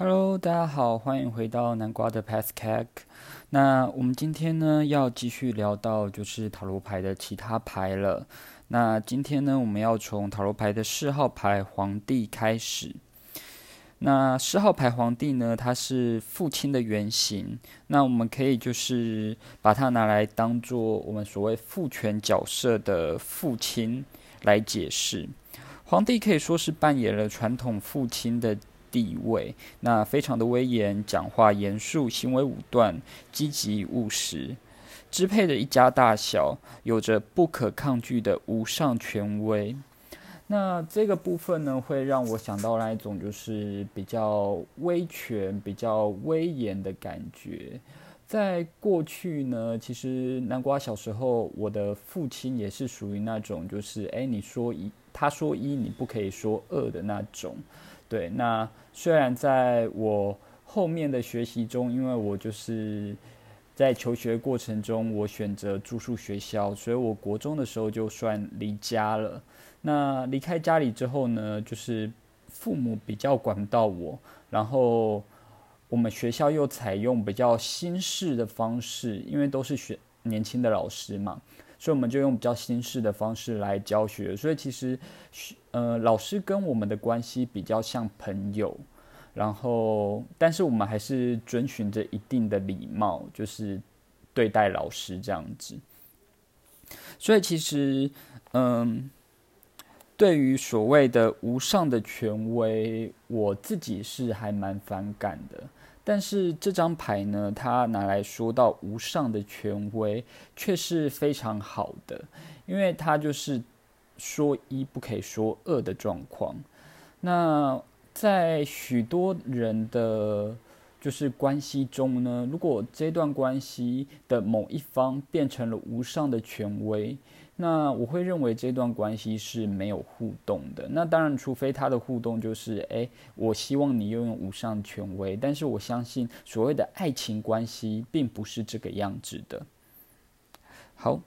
Hello，大家好，欢迎回到南瓜的 PassCak。那我们今天呢要继续聊到就是塔罗牌的其他牌了。那今天呢我们要从塔罗牌的四号牌皇帝开始。那四号牌皇帝呢，它是父亲的原型。那我们可以就是把它拿来当做我们所谓父权角色的父亲来解释。皇帝可以说是扮演了传统父亲的。地位，那非常的威严，讲话严肃，行为武断，积极务实，支配着一家大小，有着不可抗拒的无上权威。那这个部分呢，会让我想到那一种就是比较威权、比较威严的感觉。在过去呢，其实南瓜小时候，我的父亲也是属于那种就是，哎，你说一，他说一，你不可以说二的那种。对，那虽然在我后面的学习中，因为我就是在求学过程中，我选择住宿学校，所以我国中的时候就算离家了。那离开家里之后呢，就是父母比较管不到我，然后我们学校又采用比较新式的方式，因为都是学年轻的老师嘛。所以我们就用比较新式的方式来教学，所以其实，呃，老师跟我们的关系比较像朋友，然后，但是我们还是遵循着一定的礼貌，就是对待老师这样子。所以其实，嗯，对于所谓的无上的权威，我自己是还蛮反感的。但是这张牌呢，它拿来说到无上的权威，却是非常好的，因为它就是说一不可以说二的状况。那在许多人的就是关系中呢，如果这段关系的某一方变成了无上的权威。那我会认为这段关系是没有互动的。那当然，除非他的互动就是，诶，我希望你拥有无上权威。但是我相信，所谓的爱情关系并不是这个样子的。好，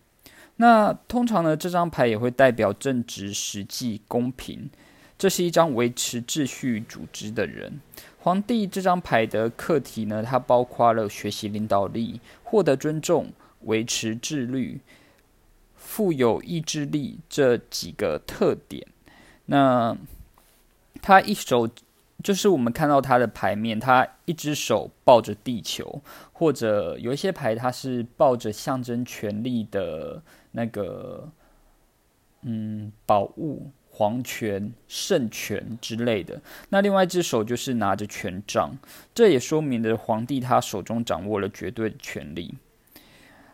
那通常呢，这张牌也会代表正直、实际、公平。这是一张维持秩序、组织的人。皇帝这张牌的课题呢，它包括了学习领导力、获得尊重、维持自律。富有意志力这几个特点，那他一手就是我们看到他的牌面，他一只手抱着地球，或者有一些牌他是抱着象征权力的那个嗯宝物、皇权、圣权之类的。那另外一只手就是拿着权杖，这也说明了皇帝他手中掌握了绝对权力。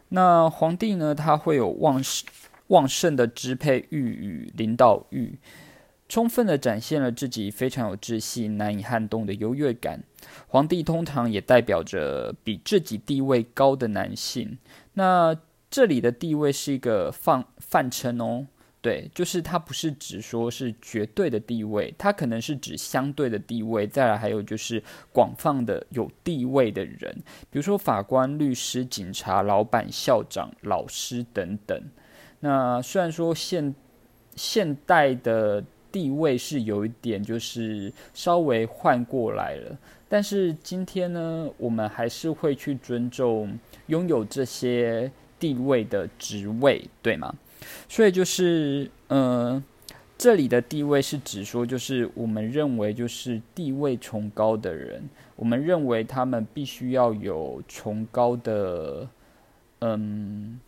那皇帝呢？他会有旺盛、旺盛的支配欲与领导欲，充分的展现了自己非常有自信、难以撼动的优越感。皇帝通常也代表着比自己地位高的男性。那这里的地位是一个放泛称哦。对，就是它不是指说是绝对的地位，它可能是指相对的地位。再来还有就是广泛的有地位的人，比如说法官、律师、警察、老板、校长、老师等等。那虽然说现现代的地位是有一点就是稍微换过来了，但是今天呢，我们还是会去尊重拥有这些地位的职位，对吗？所以就是，呃，这里的地位是指说，就是我们认为就是地位崇高的人，我们认为他们必须要有崇高的，嗯，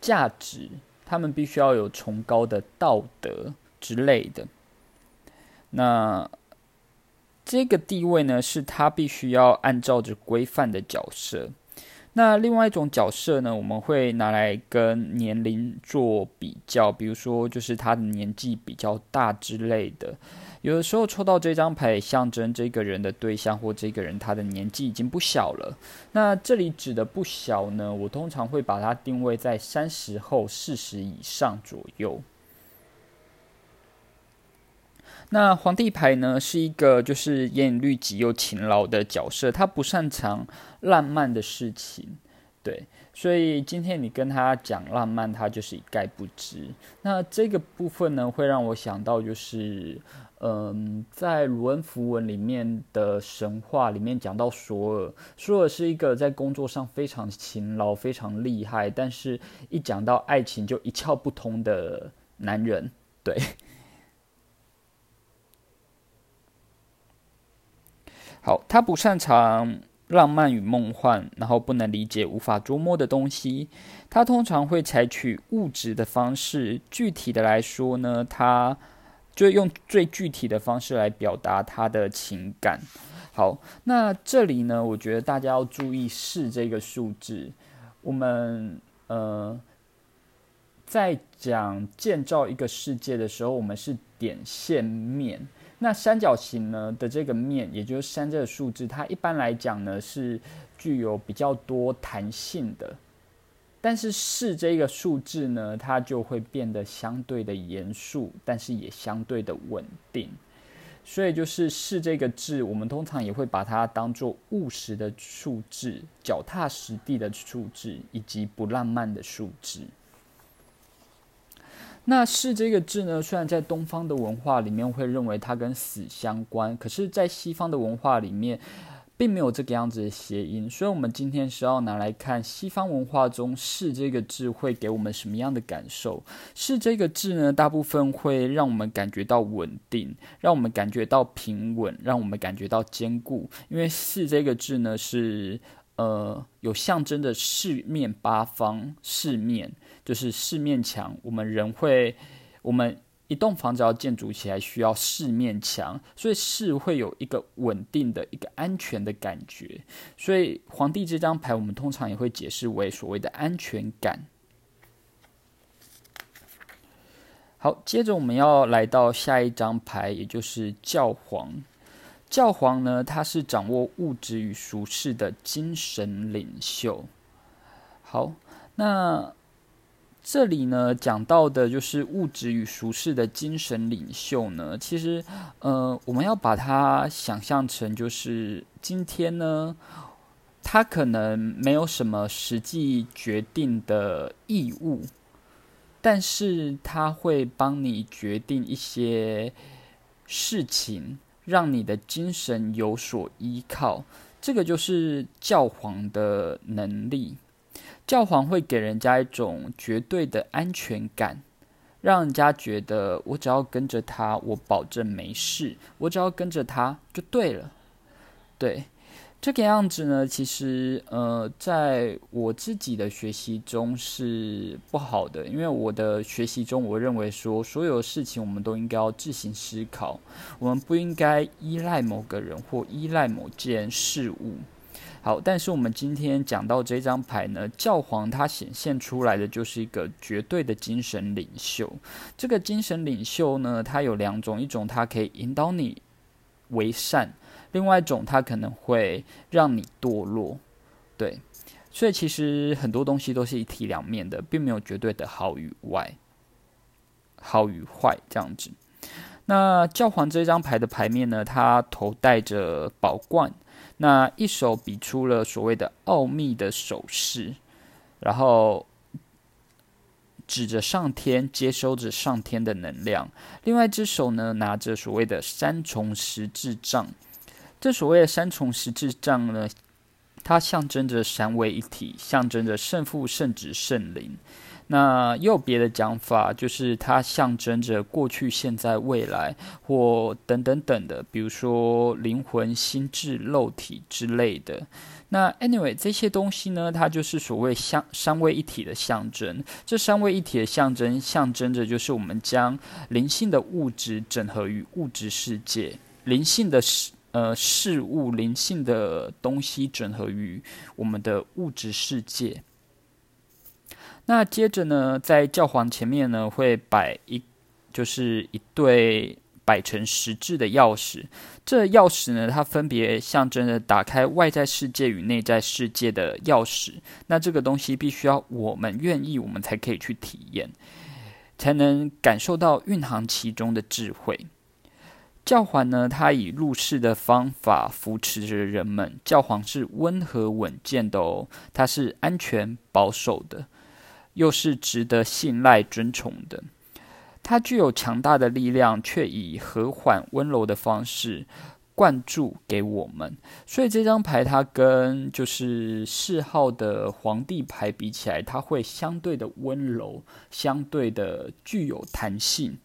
价值，他们必须要有崇高的道德之类的。那这个地位呢，是他必须要按照着规范的角色。那另外一种角色呢，我们会拿来跟年龄做比较，比如说就是他的年纪比较大之类的。有的时候抽到这张牌，象征这个人的对象或这个人他的年纪已经不小了。那这里指的不小呢，我通常会把它定位在三十后四十以上左右。那皇帝牌呢，是一个就是严以律己又勤劳的角色，他不擅长浪漫的事情，对，所以今天你跟他讲浪漫，他就是一概不知。那这个部分呢，会让我想到就是，嗯，在卢恩符文里面的神话里面讲到索尔，索尔是一个在工作上非常勤劳、非常厉害，但是一讲到爱情就一窍不通的男人。对，好，他不擅长浪漫与梦幻，然后不能理解无法捉摸的东西。他通常会采取物质的方式。具体的来说呢，他。就用最具体的方式来表达他的情感。好，那这里呢，我觉得大家要注意是这个数字。我们呃，在讲建造一个世界的时候，我们是点线面。那三角形呢的这个面，也就是三这个数字，它一般来讲呢是具有比较多弹性的。但是四这个数字呢，它就会变得相对的严肃，但是也相对的稳定。所以就是四这个字，我们通常也会把它当做务实的数字、脚踏实地的数字，以及不浪漫的数字。那四这个字呢，虽然在东方的文化里面会认为它跟死相关，可是，在西方的文化里面。并没有这个样子的谐音，所以，我们今天是要拿来看西方文化中“是”这个字会给我们什么样的感受。“是”这个字呢，大部分会让我们感觉到稳定，让我们感觉到平稳，让我们感觉到坚固。因为“是”这个字呢，是呃有象征的四面八方，四面就是四面墙。我们人会，我们。一栋房子要建筑起来需要四面墙，所以四会有一个稳定的一个安全的感觉。所以皇帝这张牌，我们通常也会解释为所谓的安全感。好，接着我们要来到下一张牌，也就是教皇。教皇呢，他是掌握物质与俗世的精神领袖。好，那。这里呢讲到的就是物质与俗世的精神领袖呢，其实，呃，我们要把它想象成就是今天呢，他可能没有什么实际决定的义务，但是他会帮你决定一些事情，让你的精神有所依靠，这个就是教皇的能力。教皇会给人家一种绝对的安全感，让人家觉得我只要跟着他，我保证没事。我只要跟着他就对了。对，这个样子呢，其实呃，在我自己的学习中是不好的，因为我的学习中，我认为说所有事情我们都应该要自行思考，我们不应该依赖某个人或依赖某件事物。好，但是我们今天讲到这张牌呢，教皇它显现出来的就是一个绝对的精神领袖。这个精神领袖呢，它有两种，一种它可以引导你为善，另外一种它可能会让你堕落。对，所以其实很多东西都是一体两面的，并没有绝对的好与坏，好与坏这样子。那教皇这张牌的牌面呢，它头戴着宝冠。那一手比出了所谓的奥秘的手势，然后指着上天，接收着上天的能量。另外一只手呢，拿着所谓的三重十字杖。这所谓的三重十字杖呢，它象征着三位一体，象征着圣父、圣子、圣灵。那又别的讲法，就是它象征着过去、现在、未来，或等等等的，比如说灵魂、心智、肉体之类的。那 anyway 这些东西呢，它就是所谓相三位一体的象征。这三位一体的象征，象征着就是我们将灵性的物质整合于物质世界，灵性的事呃事物、灵性的东西整合于我们的物质世界。那接着呢，在教皇前面呢，会摆一，就是一对摆成十字的钥匙。这钥匙呢，它分别象征着打开外在世界与内在世界的钥匙。那这个东西必须要我们愿意，我们才可以去体验，才能感受到蕴含其中的智慧。教皇呢，他以入世的方法扶持着人们。教皇是温和稳健的哦，他是安全保守的。又是值得信赖、尊崇的。它具有强大的力量，却以和缓温柔的方式灌注给我们。所以这张牌它跟就是四号的皇帝牌比起来，它会相对的温柔，相对的具有弹性。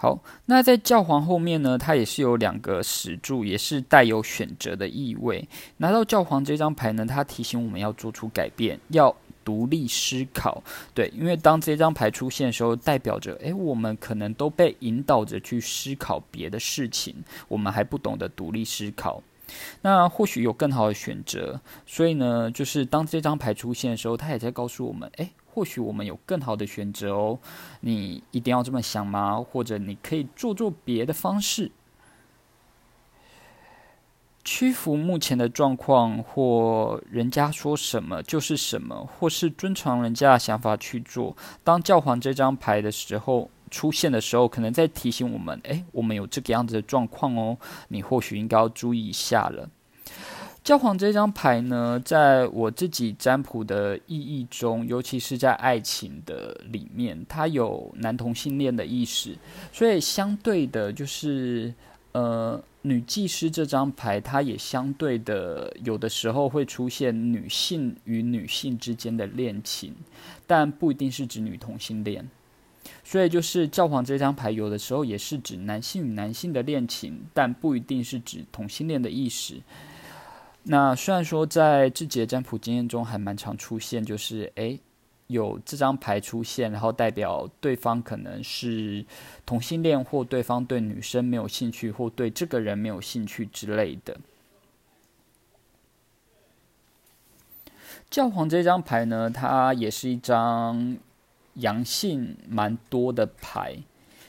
好，那在教皇后面呢，它也是有两个石柱，也是带有选择的意味。拿到教皇这张牌呢，它提醒我们要做出改变，要独立思考。对，因为当这张牌出现的时候，代表着，诶，我们可能都被引导着去思考别的事情，我们还不懂得独立思考。那或许有更好的选择，所以呢，就是当这张牌出现的时候，它也在告诉我们，诶。或许我们有更好的选择哦，你一定要这么想吗？或者你可以做做别的方式，屈服目前的状况，或人家说什么就是什么，或是遵从人家的想法去做。当教皇这张牌的时候出现的时候，可能在提醒我们：哎，我们有这个样子的状况哦，你或许应该要注意一下了。教皇这张牌呢，在我自己占卜的意义中，尤其是在爱情的里面，它有男同性恋的意识，所以相对的，就是呃，女祭司这张牌，它也相对的，有的时候会出现女性与女性之间的恋情，但不一定是指女同性恋。所以，就是教皇这张牌，有的时候也是指男性与男性的恋情，但不一定是指同性恋的意识。那虽然说在自己的占卜经验中还蛮常出现，就是诶有这张牌出现，然后代表对方可能是同性恋，或对方对女生没有兴趣，或对这个人没有兴趣之类的。教皇这张牌呢，它也是一张阳性蛮多的牌，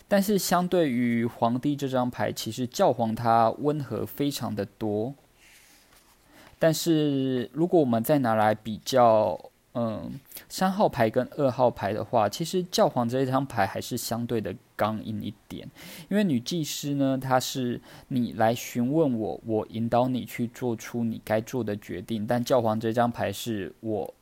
但是相对于皇帝这张牌，其实教皇它温和非常的多。但是，如果我们再拿来比较，嗯，三号牌跟二号牌的话，其实教皇这一张牌还是相对的刚硬一点。因为女祭司呢，她是你来询问我，我引导你去做出你该做的决定；但教皇这张牌是我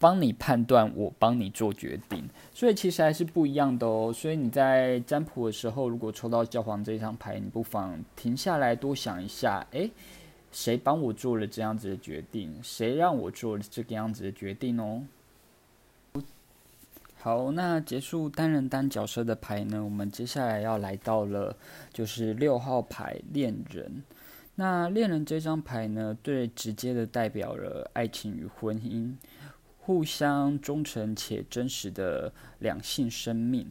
帮你判断，我帮你做决定。所以其实还是不一样的哦。所以你在占卜的时候，如果抽到教皇这张牌，你不妨停下来多想一下，诶。谁帮我做了这样子的决定？谁让我做了这个样子的决定哦？好，那结束单人单角色的牌呢？我们接下来要来到了就是六号牌恋人。那恋人这张牌呢，最直接的代表了爱情与婚姻，互相忠诚且真实的两性生命。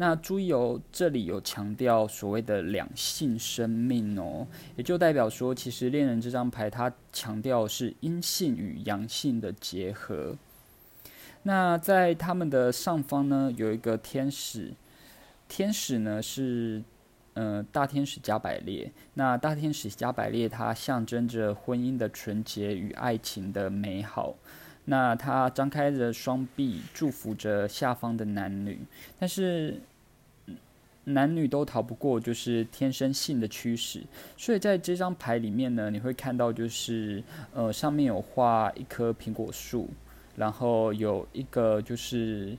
那注意哦，这里有强调所谓的两性生命哦，也就代表说，其实恋人这张牌它强调是阴性与阳性的结合。那在他们的上方呢，有一个天使，天使呢是呃大天使加百列。那大天使加百列，它象征着婚姻的纯洁与爱情的美好。那他张开着双臂，祝福着下方的男女，但是男女都逃不过就是天生性的驱使，所以在这张牌里面呢，你会看到就是呃上面有画一棵苹果树，然后有一个就是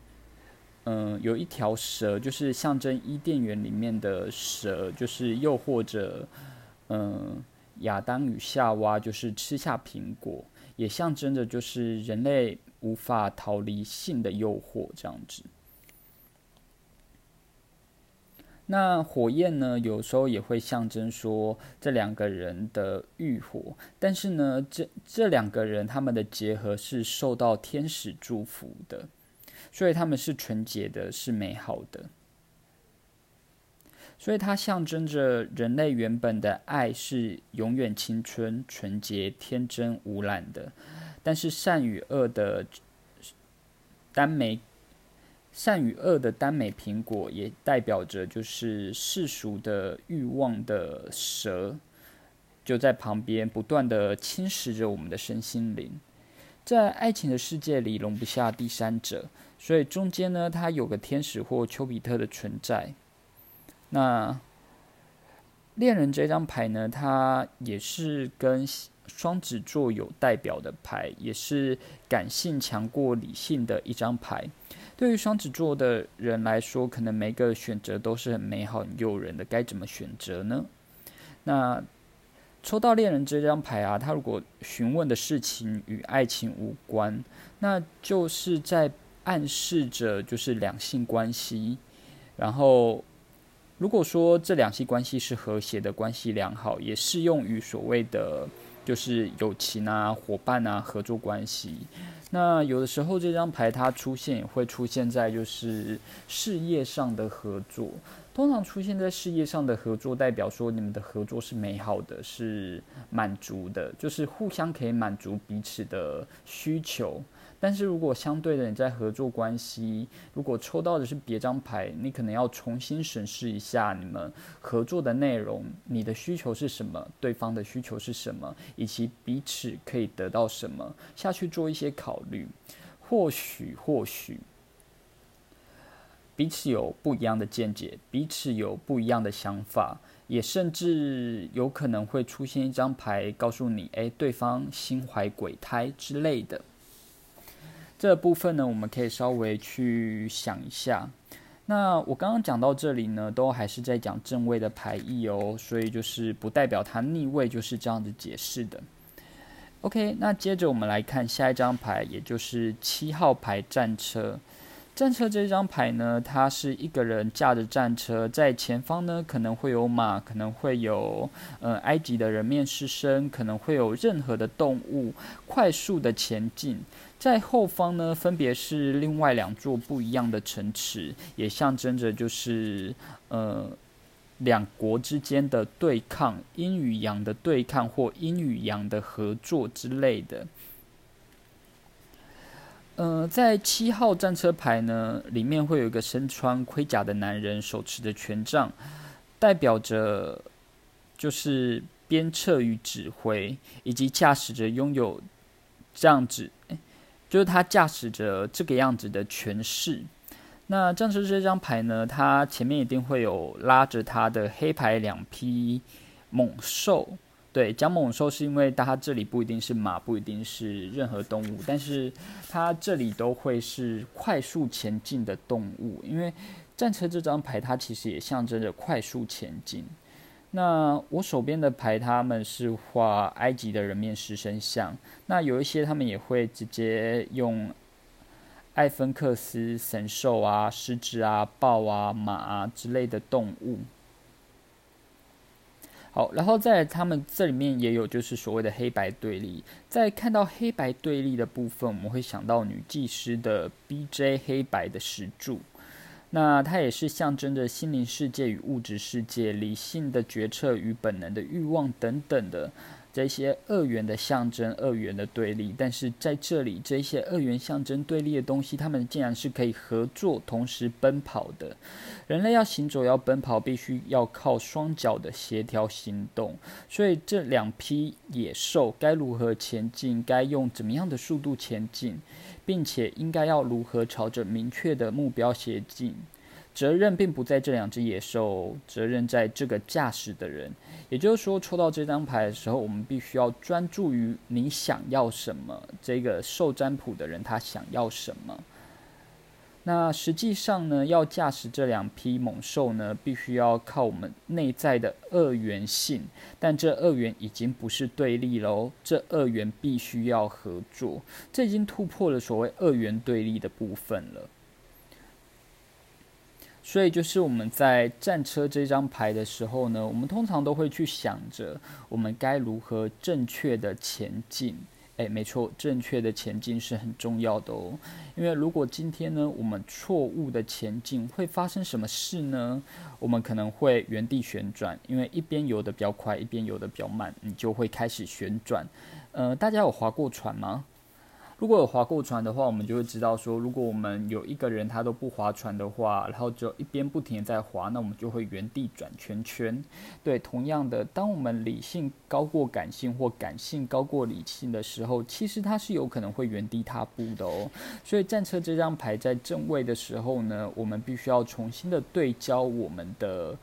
嗯有一条蛇，就是象征伊甸园里面的蛇，就是诱惑着嗯亚当与夏娃就是吃下苹果。也象征着就是人类无法逃离性的诱惑，这样子。那火焰呢，有时候也会象征说这两个人的欲火，但是呢，这这两个人他们的结合是受到天使祝福的，所以他们是纯洁的，是美好的。所以它象征着人类原本的爱是永远青春、纯洁、天真、无染的，但是善与恶的单枚，善与恶的单枚苹果也代表着就是世俗的欲望的蛇，就在旁边不断的侵蚀着我们的身心灵。在爱情的世界里，容不下第三者，所以中间呢，它有个天使或丘比特的存在。那恋人这张牌呢，它也是跟双子座有代表的牌，也是感性强过理性的一张牌。对于双子座的人来说，可能每个选择都是很美好、很诱人的，该怎么选择呢？那抽到恋人这张牌啊，他如果询问的事情与爱情无关，那就是在暗示着就是两性关系。然后，如果说这两性关系是和谐的关系良好，也适用于所谓的就是友情啊、伙伴啊、合作关系。那有的时候这张牌它出现也会出现在就是事业上的合作。通常出现在事业上的合作，代表说你们的合作是美好的，是满足的，就是互相可以满足彼此的需求。但是如果相对的你在合作关系，如果抽到的是别张牌，你可能要重新审视一下你们合作的内容，你的需求是什么，对方的需求是什么，以及彼此可以得到什么，下去做一些考虑。或许，或许。彼此有不一样的见解，彼此有不一样的想法，也甚至有可能会出现一张牌告诉你：“诶，对方心怀鬼胎之类的。”这部分呢，我们可以稍微去想一下。那我刚刚讲到这里呢，都还是在讲正位的牌意哦，所以就是不代表它逆位就是这样子解释的。OK，那接着我们来看下一张牌，也就是七号牌战车。战车这张牌呢，它是一个人驾着战车，在前方呢可能会有马，可能会有呃埃及的人面狮身，可能会有任何的动物快速的前进。在后方呢，分别是另外两座不一样的城池，也象征着就是呃两国之间的对抗，阴与阳的对抗或阴与阳的合作之类的。呃，在七号战车牌呢，里面会有一个身穿盔甲的男人，手持着权杖，代表着就是鞭策与指挥，以及驾驶着拥有这样子，就是他驾驶着这个样子的权势。那战车这张牌呢，它前面一定会有拉着他的黑牌两匹猛兽。对，讲猛兽是因为它这里不一定是马，不一定是任何动物，但是它这里都会是快速前进的动物。因为战车这张牌，它其实也象征着快速前进。那我手边的牌，他们是画埃及的人面狮身像，那有一些他们也会直接用艾芬克斯神兽啊、狮子啊、豹啊、马啊之类的动物。好，然后在他们这里面也有就是所谓的黑白对立。在看到黑白对立的部分，我们会想到女祭司的 BJ 黑白的石柱，那它也是象征着心灵世界与物质世界、理性的决策与本能的欲望等等的。这些二元的象征，二元的对立，但是在这里，这些二元象征对立的东西，他们竟然是可以合作，同时奔跑的。人类要行走，要奔跑，必须要靠双脚的协调行动。所以，这两批野兽该如何前进？该用怎么样的速度前进？并且应该要如何朝着明确的目标前进？责任并不在这两只野兽，责任在这个驾驶的人。也就是说，抽到这张牌的时候，我们必须要专注于你想要什么。这个受占卜的人他想要什么？那实际上呢，要驾驶这两匹猛兽呢，必须要靠我们内在的二元性。但这二元已经不是对立喽，这二元必须要合作。这已经突破了所谓二元对立的部分了。所以，就是我们在战车这张牌的时候呢，我们通常都会去想着我们该如何正确的前进。诶，没错，正确的前进是很重要的哦。因为如果今天呢，我们错误的前进，会发生什么事呢？我们可能会原地旋转，因为一边游的比较快，一边游的比较慢，你就会开始旋转。呃，大家有划过船吗？如果有划过船的话，我们就会知道说，如果我们有一个人他都不划船的话，然后就一边不停的在划，那我们就会原地转圈圈。对，同样的，当我们理性高过感性或感性高过理性的时候，其实它是有可能会原地踏步的哦。所以战车这张牌在正位的时候呢，我们必须要重新的对焦我们的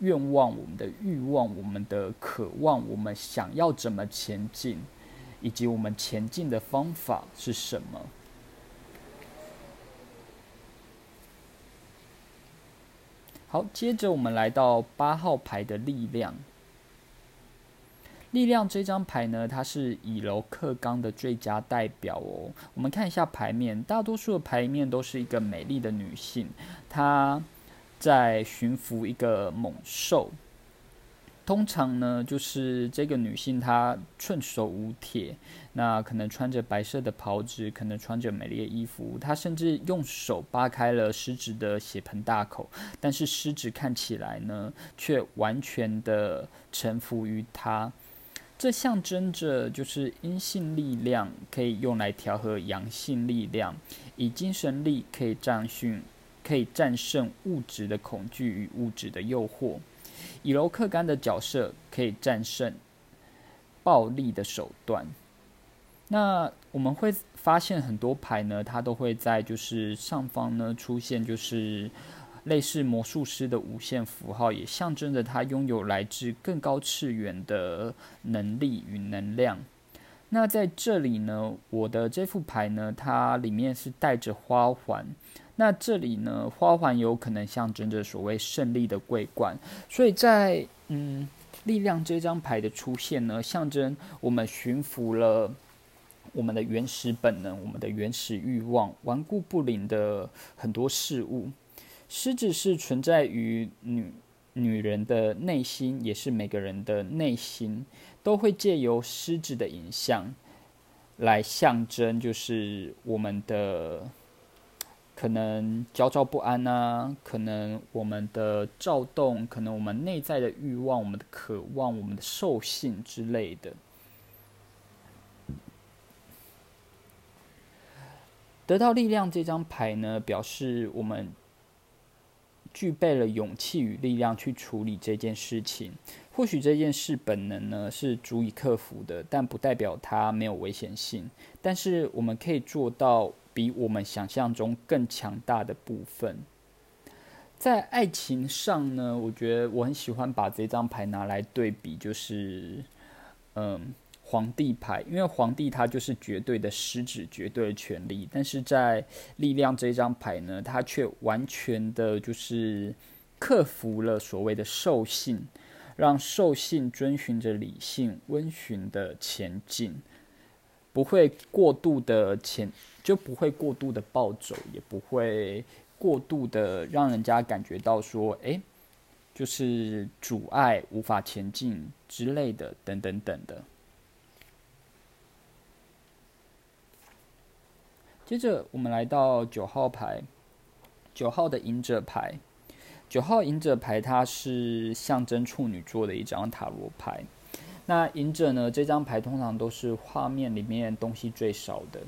愿望、我们的欲望、我们的渴望，我们想要怎么前进。以及我们前进的方法是什么。好，接着我们来到八号牌的力量。力量这张牌呢，它是以柔克刚的最佳代表哦。我们看一下牌面，大多数的牌面都是一个美丽的女性，她在驯服一个猛兽。通常呢，就是这个女性她寸手无铁，那可能穿着白色的袍子，可能穿着美丽的衣服，她甚至用手扒开了狮子的血盆大口，但是狮子看起来呢，却完全的臣服于她。这象征着就是阴性力量可以用来调和阳性力量，以精神力可以战胜可以战胜物质的恐惧与物质的诱惑。以柔克刚的角色可以战胜暴力的手段。那我们会发现很多牌呢，它都会在就是上方呢出现就是类似魔术师的无限符号，也象征着它拥有来自更高次元的能力与能量。那在这里呢，我的这副牌呢，它里面是带着花环。那这里呢，花环有可能象征着所谓胜利的桂冠，所以在嗯力量这张牌的出现呢，象征我们驯服了我们的原始本能、我们的原始欲望、顽固不灵的很多事物。狮子是存在于女女人的内心，也是每个人的内心，都会借由狮子的影像来象征，就是我们的。可能焦躁不安啊，可能我们的躁动，可能我们内在的欲望、我们的渴望、我们的兽性之类的。得到力量这张牌呢，表示我们具备了勇气与力量去处理这件事情。或许这件事本能呢是足以克服的，但不代表它没有危险性。但是我们可以做到。比我们想象中更强大的部分，在爱情上呢，我觉得我很喜欢把这张牌拿来对比，就是嗯，皇帝牌，因为皇帝他就是绝对的狮子，绝对的权利，但是在力量这张牌呢，他却完全的就是克服了所谓的兽性，让兽性遵循着理性温驯的前进。不会过度的前，就不会过度的暴走，也不会过度的让人家感觉到说，哎，就是阻碍无法前进之类的，等等等的。接着我们来到九号牌，九号的隐者牌，九号隐者牌它是象征处女座的一张塔罗牌。那隐者呢？这张牌通常都是画面里面东西最少的。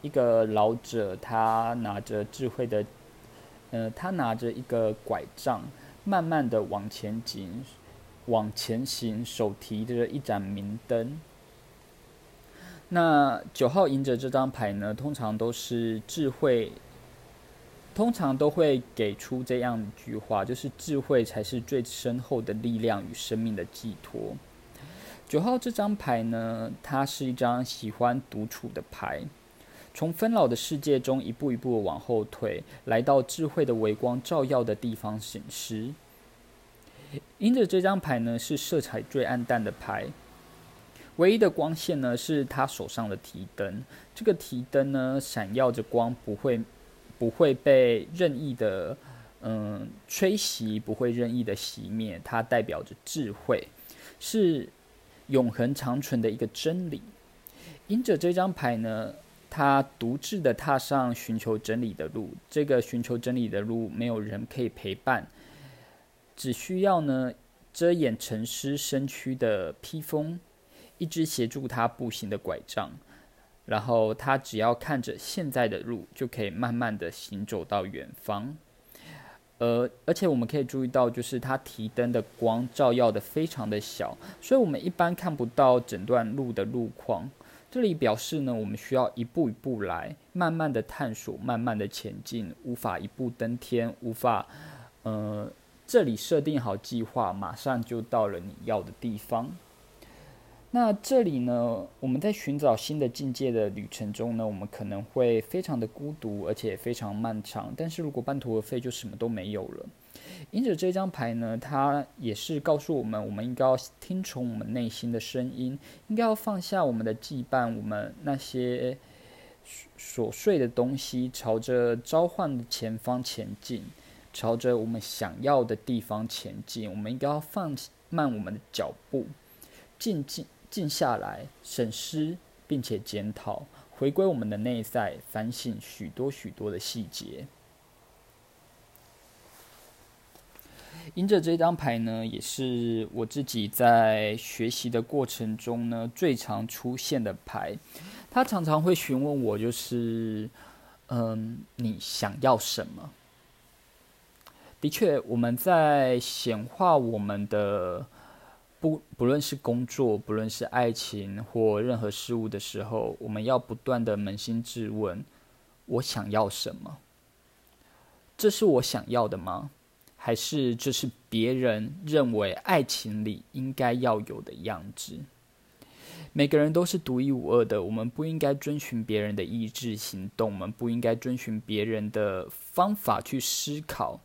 一个老者，他拿着智慧的，呃，他拿着一个拐杖，慢慢的往前进，往前行，手提着一盏明灯。那九号隐者这张牌呢，通常都是智慧，通常都会给出这样一句话，就是智慧才是最深厚的力量与生命的寄托。九号这张牌呢，它是一张喜欢独处的牌，从纷扰的世界中一步一步往后退，来到智慧的微光照耀的地方醒狮。因着这张牌呢，是色彩最暗淡的牌，唯一的光线呢，是他手上的提灯。这个提灯呢，闪耀着光，不会不会被任意的嗯吹熄，不会任意的熄灭。它代表着智慧，是。永恒长存的一个真理。因着这张牌呢，他独自的踏上寻求真理的路。这个寻求真理的路，没有人可以陪伴，只需要呢遮掩沉思身躯的披风，一只协助他步行的拐杖，然后他只要看着现在的路，就可以慢慢的行走到远方。呃而且我们可以注意到，就是它提灯的光照耀的非常的小，所以我们一般看不到整段路的路况。这里表示呢，我们需要一步一步来，慢慢的探索，慢慢的前进，无法一步登天，无法，呃，这里设定好计划，马上就到了你要的地方。那这里呢，我们在寻找新的境界的旅程中呢，我们可能会非常的孤独，而且非常漫长。但是如果半途而废，就什么都没有了。因着这张牌呢，它也是告诉我们，我们应该要听从我们内心的声音，应该要放下我们的羁绊，我们那些琐碎的东西，朝着召唤的前方前进，朝着我们想要的地方前进。我们应该要放慢我们的脚步，静静。静下来，审视并且检讨，回归我们的内在，反省许多许多的细节。因着这张牌呢，也是我自己在学习的过程中呢最常出现的牌。他常常会询问我，就是嗯，你想要什么？的确，我们在显化我们的。不，不论是工作，不论是爱情或任何事物的时候，我们要不断的扪心自问：我想要什么？这是我想要的吗？还是这是别人认为爱情里应该要有的样子？每个人都是独一无二的，我们不应该遵循别人的意志行动，我们不应该遵循别人的方法去思考。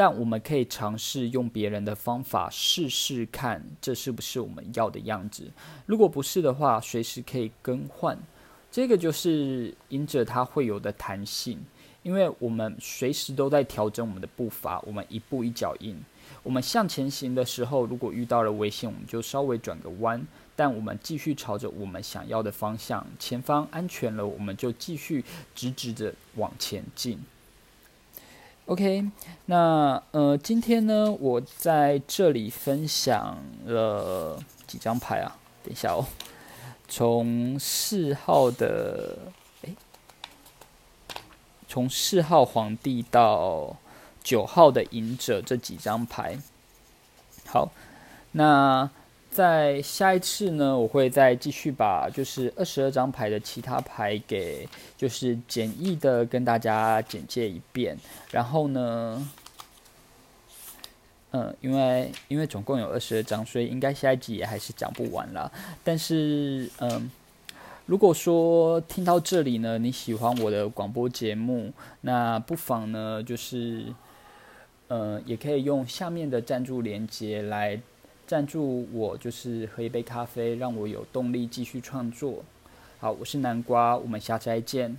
但我们可以尝试用别人的方法试试看，这是不是我们要的样子？如果不是的话，随时可以更换。这个就是隐者他会有的弹性，因为我们随时都在调整我们的步伐，我们一步一脚印。我们向前行的时候，如果遇到了危险，我们就稍微转个弯，但我们继续朝着我们想要的方向，前方安全了，我们就继续直直的往前进。OK，那呃，今天呢，我在这里分享了几张牌啊？等一下哦，从四号的，哎，从四号皇帝到九号的隐者这几张牌。好，那。在下一次呢，我会再继续把就是二十二张牌的其他牌给就是简易的跟大家简介一遍。然后呢，嗯，因为因为总共有二十二张，所以应该下一集也还是讲不完啦。但是嗯，如果说听到这里呢，你喜欢我的广播节目，那不妨呢就是嗯，也可以用下面的赞助连接来。赞助我就是喝一杯咖啡，让我有动力继续创作。好，我是南瓜，我们下次再见。